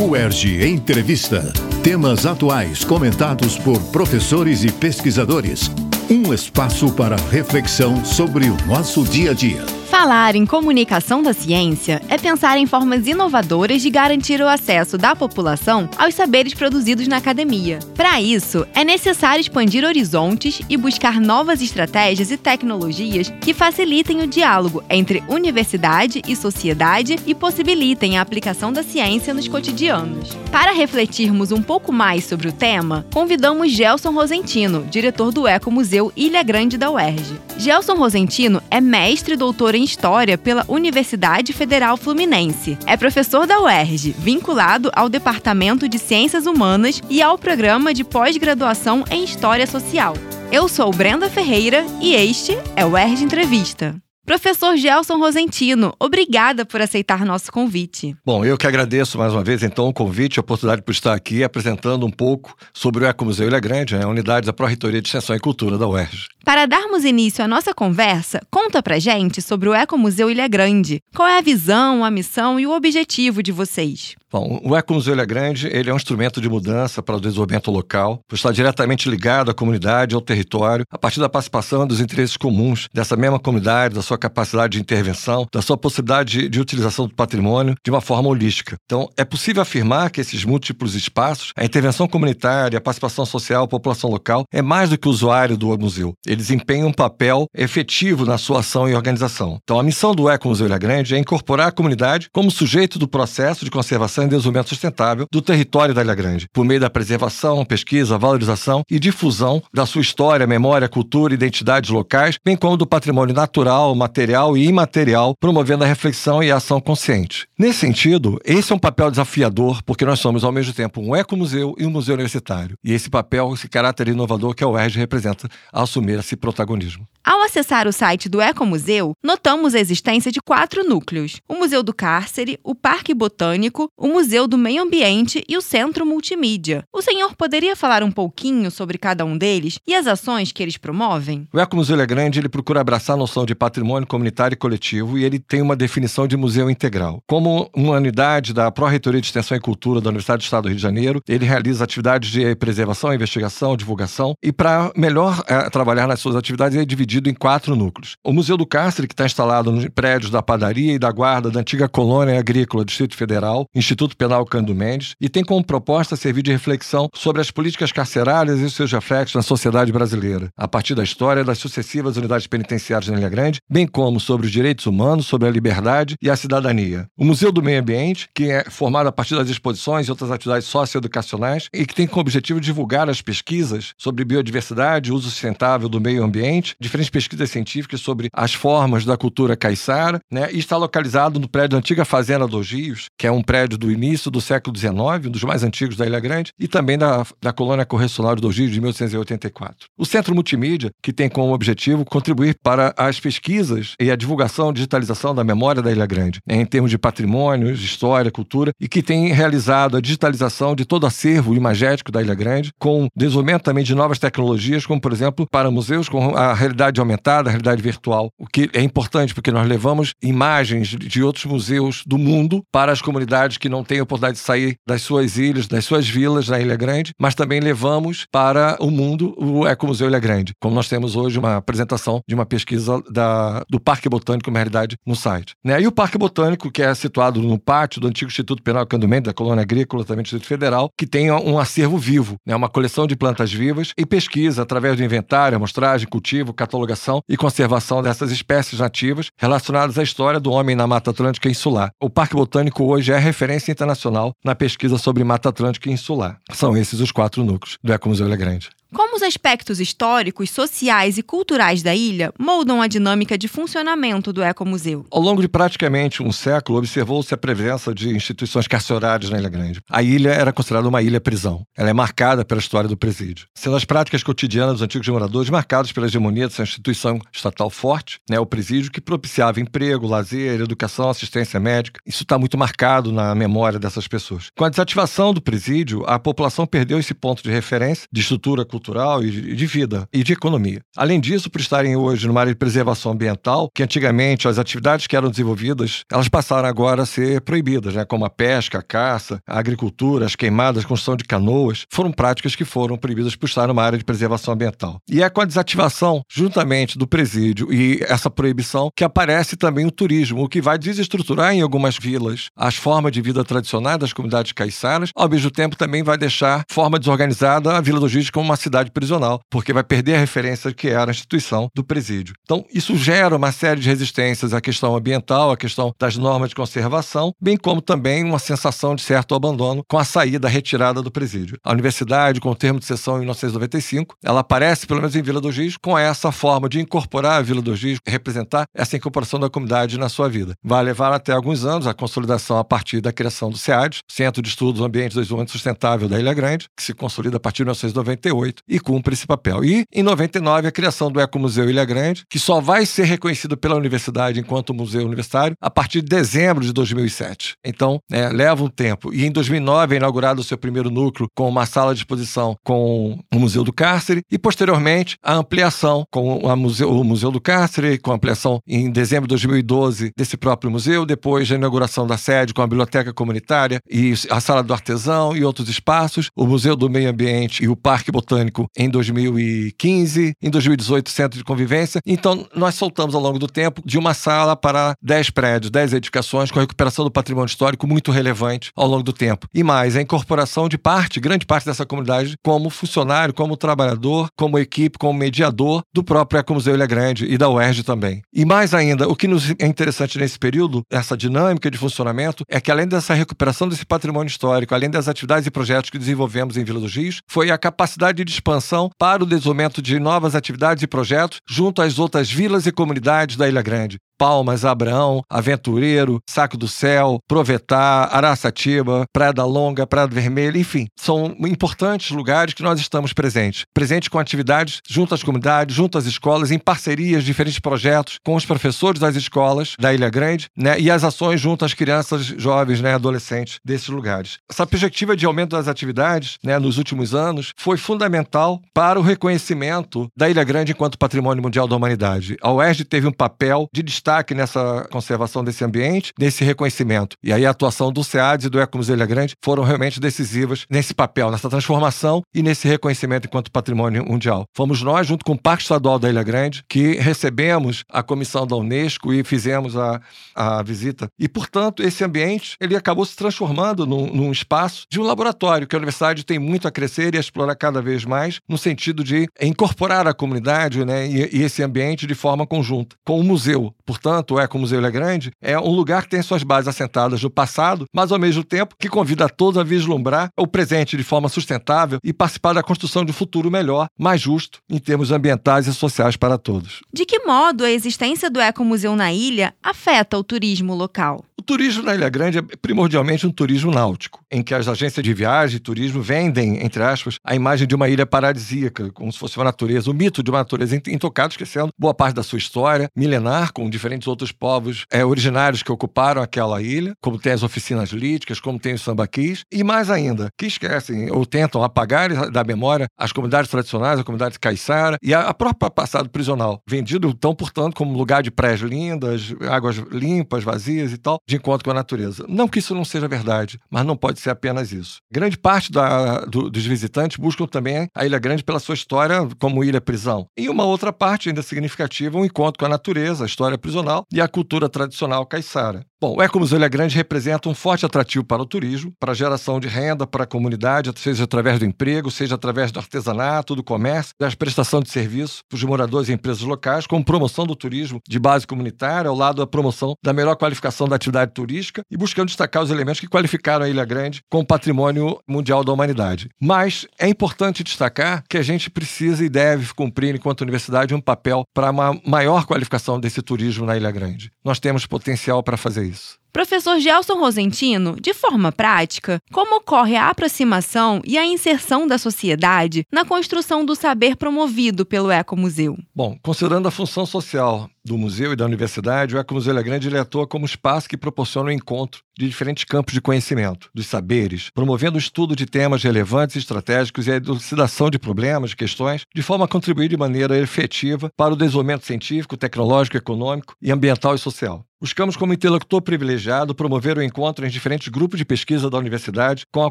UERJ Entrevista. Temas atuais comentados por professores e pesquisadores. Um espaço para reflexão sobre o nosso dia a dia. Falar em comunicação da ciência é pensar em formas inovadoras de garantir o acesso da população aos saberes produzidos na academia. Para isso, é necessário expandir horizontes e buscar novas estratégias e tecnologias que facilitem o diálogo entre universidade e sociedade e possibilitem a aplicação da ciência nos cotidianos. Para refletirmos um pouco mais sobre o tema, convidamos Gelson Rosentino, diretor do Ecomuseu Ilha Grande da UERJ. Gelson Rosentino é mestre doutor em História pela Universidade Federal Fluminense. É professor da UERJ, vinculado ao Departamento de Ciências Humanas e ao Programa de Pós-Graduação em História Social. Eu sou Brenda Ferreira e este é o UERJ Entrevista. Professor Gelson Rosentino, obrigada por aceitar nosso convite. Bom, eu que agradeço mais uma vez, então, o convite, a oportunidade por estar aqui apresentando um pouco sobre o Ecomuseu Ilha Grande, né, a unidade da Pró-Reitoria de Extensão e Cultura da UERJ. Para darmos início à nossa conversa, conta pra gente sobre o Ecomuseu Ilha Grande. Qual é a visão, a missão e o objetivo de vocês? Bom, o Ecomuseu Ilha Grande ele é um instrumento de mudança para o desenvolvimento local, por estar diretamente ligado à comunidade, ao território, a partir da participação dos interesses comuns dessa mesma comunidade, da sua capacidade de intervenção, da sua possibilidade de, utilização do patrimônio de uma forma holística. Então, é possível afirmar que esses múltiplos espaços, a intervenção comunitária, a participação social, a população local, é mais do que usuário do museu. Ele desempenha um papel efetivo na sua ação e organização. Então, a missão do Ecomuseu Ilha Grande é incorporar a comunidade como sujeito do processo de conservação e desenvolvimento sustentável do território da Ilha Grande, por meio da preservação, pesquisa, valorização e difusão da sua história, memória, cultura e identidades locais, bem como do patrimônio natural, material e imaterial, promovendo a reflexão e a ação consciente. Nesse sentido, esse é um papel desafiador, porque nós somos ao mesmo tempo um ecomuseu e um museu universitário. E esse papel, esse caráter inovador que a UERJ representa, assumir esse protagonismo. Ao acessar o site do Ecomuseu, notamos a existência de quatro núcleos: o Museu do Cárcere, o Parque Botânico, o Museu do Meio Ambiente e o Centro Multimídia. O senhor poderia falar um pouquinho sobre cada um deles e as ações que eles promovem? O Ecomuseu é grande, ele procura abraçar a noção de patrimônio comunitário e coletivo e ele tem uma definição de museu integral. Como uma unidade da Pró-Reitoria de Extensão e Cultura da Universidade do Estado do Rio de Janeiro, ele realiza atividades de preservação, investigação, divulgação e para melhor é, trabalhar nas suas atividades, ele é dividido dividido em quatro núcleos. O Museu do Cárcere, que está instalado nos prédios da padaria e da guarda da antiga colônia agrícola do Distrito Federal, Instituto Penal Cândido Mendes, e tem como proposta servir de reflexão sobre as políticas carcerárias e seus reflexos na sociedade brasileira, a partir da história das sucessivas unidades penitenciárias na Ilha Grande, bem como sobre os direitos humanos, sobre a liberdade e a cidadania. O Museu do Meio Ambiente, que é formado a partir das exposições e outras atividades socioeducacionais e que tem como objetivo divulgar as pesquisas sobre biodiversidade, uso sustentável do meio ambiente, diferentes pesquisas científicas sobre as formas da cultura caiçara, né? E está localizado no prédio da antiga Fazenda dos Rios, que é um prédio do início do século XIX, um dos mais antigos da Ilha Grande, e também da, da colônia correcional dos Rios de 1884. O Centro Multimídia, que tem como objetivo contribuir para as pesquisas e a divulgação, digitalização da memória da Ilha Grande, né? em termos de patrimônio, história, cultura, e que tem realizado a digitalização de todo o acervo imagético da Ilha Grande, com desenvolvimento também de novas tecnologias, como, por exemplo, para museus com a realidade aumentada, a realidade virtual, o que é importante porque nós levamos imagens de outros museus do mundo para as comunidades que não têm a oportunidade de sair das suas ilhas, das suas vilas na Ilha Grande, mas também levamos para o mundo o Ecomuseu Ilha Grande, como nós temos hoje uma apresentação de uma pesquisa da, do Parque Botânico, na realidade, no site. Né? E o Parque Botânico, que é situado no pátio do antigo Instituto Penal Candumento, da Colônia Agrícola, também do Distrito Federal, que tem um acervo vivo, né? uma coleção de plantas vivas e pesquisa através do inventário, amostragem, cultivo, catalogação e conservação dessas espécies nativas relacionadas à história do homem na Mata Atlântica Insular. O Parque Botânico hoje é referência internacional na pesquisa sobre Mata Atlântica Insular. São esses os quatro núcleos do Ecomuseu Grande. Como os aspectos históricos, sociais e culturais da ilha moldam a dinâmica de funcionamento do ecomuseu? Ao longo de praticamente um século, observou-se a presença de instituições carcerárias na Ilha Grande. A ilha era considerada uma ilha-prisão. Ela é marcada pela história do presídio. Sendo as práticas cotidianas dos antigos moradores marcadas pela hegemonia dessa instituição estatal forte, né, o presídio que propiciava emprego, lazer, educação, assistência médica. Isso está muito marcado na memória dessas pessoas. Com a desativação do presídio, a população perdeu esse ponto de referência de estrutura cultural cultural e de vida e de economia. Além disso, por estarem hoje numa área de preservação ambiental, que antigamente as atividades que eram desenvolvidas, elas passaram agora a ser proibidas, né? como a pesca, a caça, a agricultura, as queimadas, a construção de canoas, foram práticas que foram proibidas por estar numa área de preservação ambiental. E é com a desativação, juntamente do presídio e essa proibição, que aparece também o turismo, o que vai desestruturar em algumas vilas as formas de vida tradicionais das comunidades caiçaras, ao mesmo tempo também vai deixar forma desorganizada a Vila do Juiz como uma cidade prisional, porque vai perder a referência que era a instituição do presídio. Então, isso gera uma série de resistências à questão ambiental, à questão das normas de conservação, bem como também uma sensação de certo abandono com a saída, a retirada do presídio. A universidade, com o termo de sessão em 1995, ela aparece, pelo menos em Vila do Giz, com essa forma de incorporar a Vila do Giz, representar essa incorporação da comunidade na sua vida. Vai levar até alguns anos a consolidação a partir da criação do SEAD, Centro de Estudos Ambientes do Desenvolvimento Sustentável da Ilha Grande, que se consolida a partir de 1998 e cumpre esse papel. E, em 99, a criação do Ecomuseu Ilha Grande, que só vai ser reconhecido pela universidade enquanto museu universitário a partir de dezembro de 2007. Então, é, leva um tempo. E em 2009 é inaugurado o seu primeiro núcleo com uma sala de exposição com o Museu do Cárcere e, posteriormente, a ampliação com a museu, o Museu do Cárcere, com a ampliação em dezembro de 2012 desse próprio museu, depois a inauguração da sede com a biblioteca comunitária e a sala do artesão e outros espaços, o Museu do Meio Ambiente e o Parque Botânico em 2015, em 2018 Centro de Convivência. Então, nós soltamos ao longo do tempo de uma sala para 10 prédios, 10 edificações com a recuperação do patrimônio histórico muito relevante ao longo do tempo. E mais, a incorporação de parte, grande parte dessa comunidade, como funcionário, como trabalhador, como equipe, como mediador do próprio Ecomuseu Ilha Grande e da UERJ também. E mais ainda, o que nos é interessante nesse período, essa dinâmica de funcionamento, é que além dessa recuperação desse patrimônio histórico, além das atividades e projetos que desenvolvemos em Vila dos Rios, foi a capacidade de expansão para o desenvolvimento de novas atividades e projetos junto às outras vilas e comunidades da Ilha Grande. Palmas, Abraão, Aventureiro, Saco do Céu, Provetá, Araçatiba, Praia da Longa, Praia do Vermelho, enfim, são importantes lugares que nós estamos presentes. Presentes com atividades junto às comunidades, junto às escolas, em parcerias, diferentes projetos com os professores das escolas da Ilha Grande, né, e as ações junto às crianças, jovens, né, adolescentes desses lugares. Essa perspectiva de aumento das atividades, né, nos últimos anos, foi fundamental para o reconhecimento da Ilha Grande enquanto patrimônio mundial da humanidade. A UERJ teve um papel de destaque destaque nessa conservação desse ambiente, nesse reconhecimento. E aí a atuação do SEADS e do Ecomuseu Ilha Grande foram realmente decisivas nesse papel, nessa transformação e nesse reconhecimento enquanto patrimônio mundial. Fomos nós, junto com o Parque Estadual da Ilha Grande, que recebemos a comissão da Unesco e fizemos a, a visita. E, portanto, esse ambiente ele acabou se transformando num, num espaço de um laboratório que a universidade tem muito a crescer e a explorar cada vez mais, no sentido de incorporar a comunidade né, e, e esse ambiente de forma conjunta, com o museu. Por portanto, o Ecomuseu Ilha Grande, é um lugar que tem suas bases assentadas no passado, mas ao mesmo tempo que convida a todos a vislumbrar o presente de forma sustentável e participar da construção de um futuro melhor, mais justo em termos ambientais e sociais para todos. De que modo a existência do Ecomuseu na ilha afeta o turismo local? O turismo na Ilha Grande é primordialmente um turismo náutico, em que as agências de viagem e turismo vendem, entre aspas, a imagem de uma ilha paradisíaca, como se fosse uma natureza, o mito de uma natureza intocada, esquecendo boa parte da sua história milenar, com diferentes outros povos é, originários que ocuparam aquela ilha, como tem as oficinas líticas, como tem os sambaquis, e mais ainda, que esquecem ou tentam apagar da memória as comunidades tradicionais, a comunidade caiçara e a, própria passado prisional, vendido então, portanto, como lugar de praias lindas, águas limpas, vazias e tal, de encontro com a natureza. Não que isso não seja verdade, mas não pode ser apenas isso. Grande parte da, do, dos visitantes buscam também a Ilha Grande pela sua história como ilha-prisão. E uma outra parte ainda significativa, um encontro com a natureza, a história prisional e a cultura tradicional caiçara. Bom, o Ecomuseu Ilha Grande representa um forte atrativo para o turismo, para a geração de renda para a comunidade, seja através do emprego, seja através do artesanato, do comércio, da prestação de serviço para os moradores e empresas locais, com promoção do turismo de base comunitária, ao lado da promoção da melhor qualificação da atividade turística e buscando destacar os elementos que qualificaram a Ilha Grande como patrimônio mundial da humanidade. Mas é importante destacar que a gente precisa e deve cumprir, enquanto universidade, um papel para uma maior qualificação desse turismo na Ilha Grande. Nós temos potencial para fazer isso. Professor Gelson Rosentino, de forma prática, como ocorre a aproximação e a inserção da sociedade na construção do saber promovido pelo Ecomuseu? Bom, considerando a função social do museu e da universidade, o Ecomuseu Ilha Grande ele atua como espaço que proporciona o encontro de diferentes campos de conhecimento, dos saberes, promovendo o estudo de temas relevantes e estratégicos e a elucidação de problemas, questões, de forma a contribuir de maneira efetiva para o desenvolvimento científico, tecnológico, econômico e ambiental e social. Buscamos, como interlocutor privilegiado, promover o encontro em diferentes grupos de pesquisa da universidade com a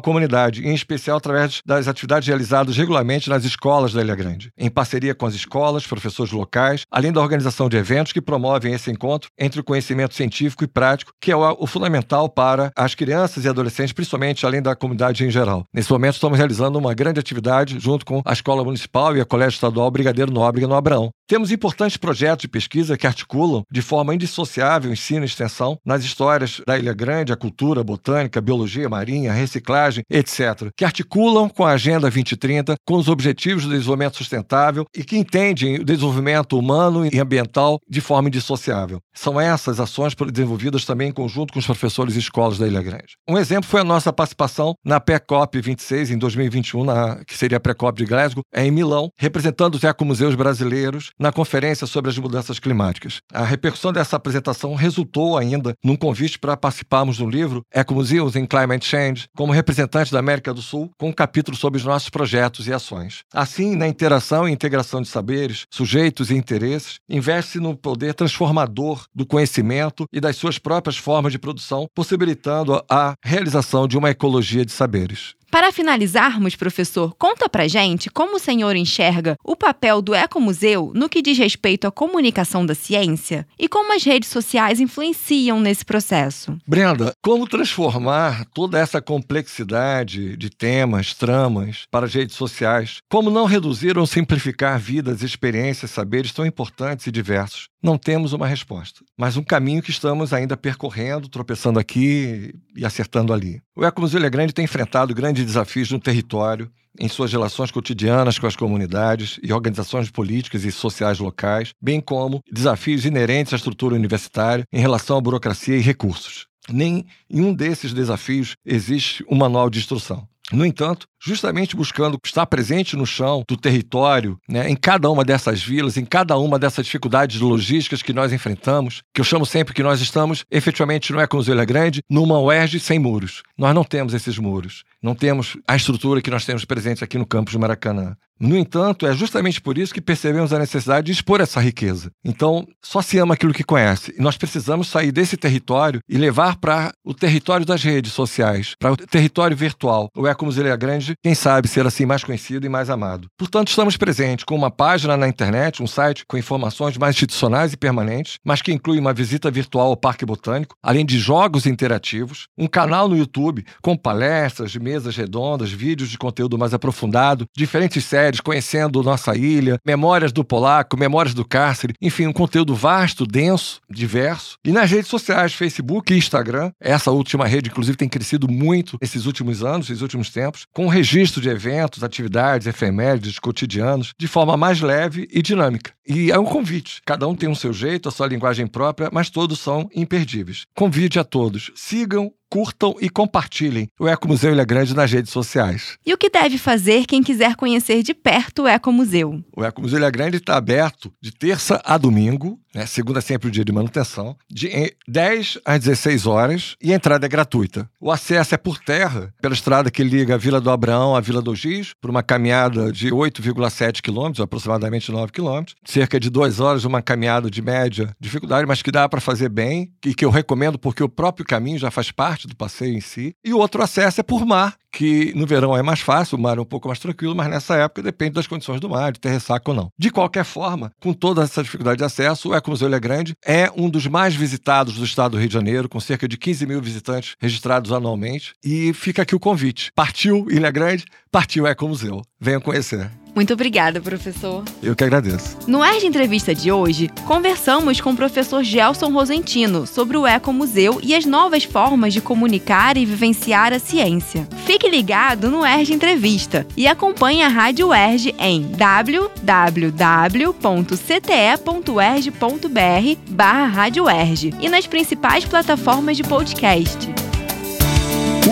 comunidade, em especial através das atividades realizadas regularmente nas escolas da Ilha Grande, em parceria com as escolas, professores locais, além da organização de eventos que promovem esse encontro entre o conhecimento científico e prático, que é o fundamental para as crianças e adolescentes, principalmente além da comunidade em geral. Nesse momento, estamos realizando uma grande atividade junto com a Escola Municipal e a Colégio Estadual Brigadeiro Nóbrega no Abraão. Temos importantes projetos de pesquisa que articulam de forma indissociável ensino e extensão nas histórias da Ilha Grande, a cultura, a botânica, a biologia marinha, a reciclagem, etc., que articulam com a Agenda 2030, com os objetivos do desenvolvimento sustentável e que entendem o desenvolvimento humano e ambiental de forma indissociável. São essas ações desenvolvidas também em conjunto com os professores e escolas da Ilha Grande. Um exemplo foi a nossa participação na PECOP 26 em 2021, na, que seria a PECOP de Glasgow, em Milão, representando os ecomuseus brasileiros na conferência sobre as mudanças climáticas. A repercussão dessa apresentação resultou ainda num convite para participarmos do livro Ecomuseums in Climate Change, como representante da América do Sul, com um capítulo sobre os nossos projetos e ações. Assim, na interação e integração de saberes, sujeitos e interesses, investe no poder transformador do conhecimento e das suas próprias formas de produção, possibilitando a realização de uma ecologia de saberes. Para finalizarmos, professor, conta pra gente como o senhor enxerga o papel do Ecomuseu no que diz respeito à comunicação da ciência e como as redes sociais influenciam nesse processo. Brenda, como transformar toda essa complexidade de temas, tramas para as redes sociais? Como não reduzir ou simplificar vidas, experiências, saberes tão importantes e diversos? Não temos uma resposta, mas um caminho que estamos ainda percorrendo, tropeçando aqui e acertando ali. O Ecomuseu Ilha Grande tem enfrentado grandes desafios no território, em suas relações cotidianas com as comunidades e organizações políticas e sociais locais, bem como desafios inerentes à estrutura universitária em relação à burocracia e recursos. Nem em um desses desafios existe um manual de instrução. No entanto, justamente buscando estar presente no chão do território, né, em cada uma dessas vilas, em cada uma dessas dificuldades logísticas que nós enfrentamos, que eu chamo sempre que nós estamos, efetivamente, não é com Ilha Grande, numa UERJ sem muros. Nós não temos esses muros, não temos a estrutura que nós temos presente aqui no campus de Maracanã. No entanto, é justamente por isso que percebemos a necessidade de expor essa riqueza. Então, só se ama aquilo que conhece. E nós precisamos sair desse território e levar para o território das redes sociais, para o território virtual. O Ecomuseu Ilha Grande quem sabe ser assim mais conhecido e mais amado. Portanto, estamos presentes com uma página na internet, um site com informações mais institucionais e permanentes, mas que inclui uma visita virtual ao Parque Botânico, além de jogos interativos, um canal no YouTube com palestras, mesas redondas, vídeos de conteúdo mais aprofundado, diferentes séries conhecendo nossa ilha, memórias do polaco, memórias do cárcere, enfim, um conteúdo vasto, denso, diverso. E nas redes sociais, Facebook e Instagram, essa última rede, inclusive, tem crescido muito nesses últimos anos, nesses últimos tempos, com registro de eventos, atividades, efemérides, cotidianos, de forma mais leve e dinâmica. E é um convite. Cada um tem o seu jeito, a sua linguagem própria, mas todos são imperdíveis. Convite a todos. Sigam curtam e compartilhem o Ecomuseu Ilha Grande nas redes sociais. E o que deve fazer quem quiser conhecer de perto o Ecomuseu? O Ecomuseu Ilha Grande está aberto de terça a domingo, né? segunda sempre o dia de manutenção, de 10 às 16 horas e a entrada é gratuita. O acesso é por terra, pela estrada que liga a Vila do Abraão à Vila do Giz, por uma caminhada de 8,7 quilômetros, aproximadamente 9 quilômetros, cerca de duas horas, uma caminhada de média dificuldade, mas que dá para fazer bem e que eu recomendo porque o próprio caminho já faz parte do passeio em si. E o outro acesso é por mar, que no verão é mais fácil, o mar é um pouco mais tranquilo, mas nessa época depende das condições do mar, de ter ressaca ou não. De qualquer forma, com toda essa dificuldade de acesso, o Ecomuseu Ilha Grande é um dos mais visitados do estado do Rio de Janeiro, com cerca de 15 mil visitantes registrados anualmente. E fica aqui o convite. Partiu Ilha Grande, partiu Ecomuseu. Venham conhecer. Muito obrigada, professor. Eu que agradeço. No ERG Entrevista de hoje, conversamos com o professor Gelson Rosentino sobre o Ecomuseu e as novas formas de comunicar e vivenciar a ciência. Fique ligado no ERG Entrevista e acompanhe a Rádio ERG em www.cte.erg.br barra Rádio ERG e nas principais plataformas de podcast.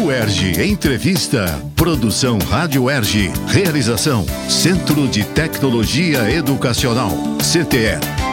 UERJ Entrevista. Produção Rádio ERJ. Realização Centro de Tecnologia Educacional. CTE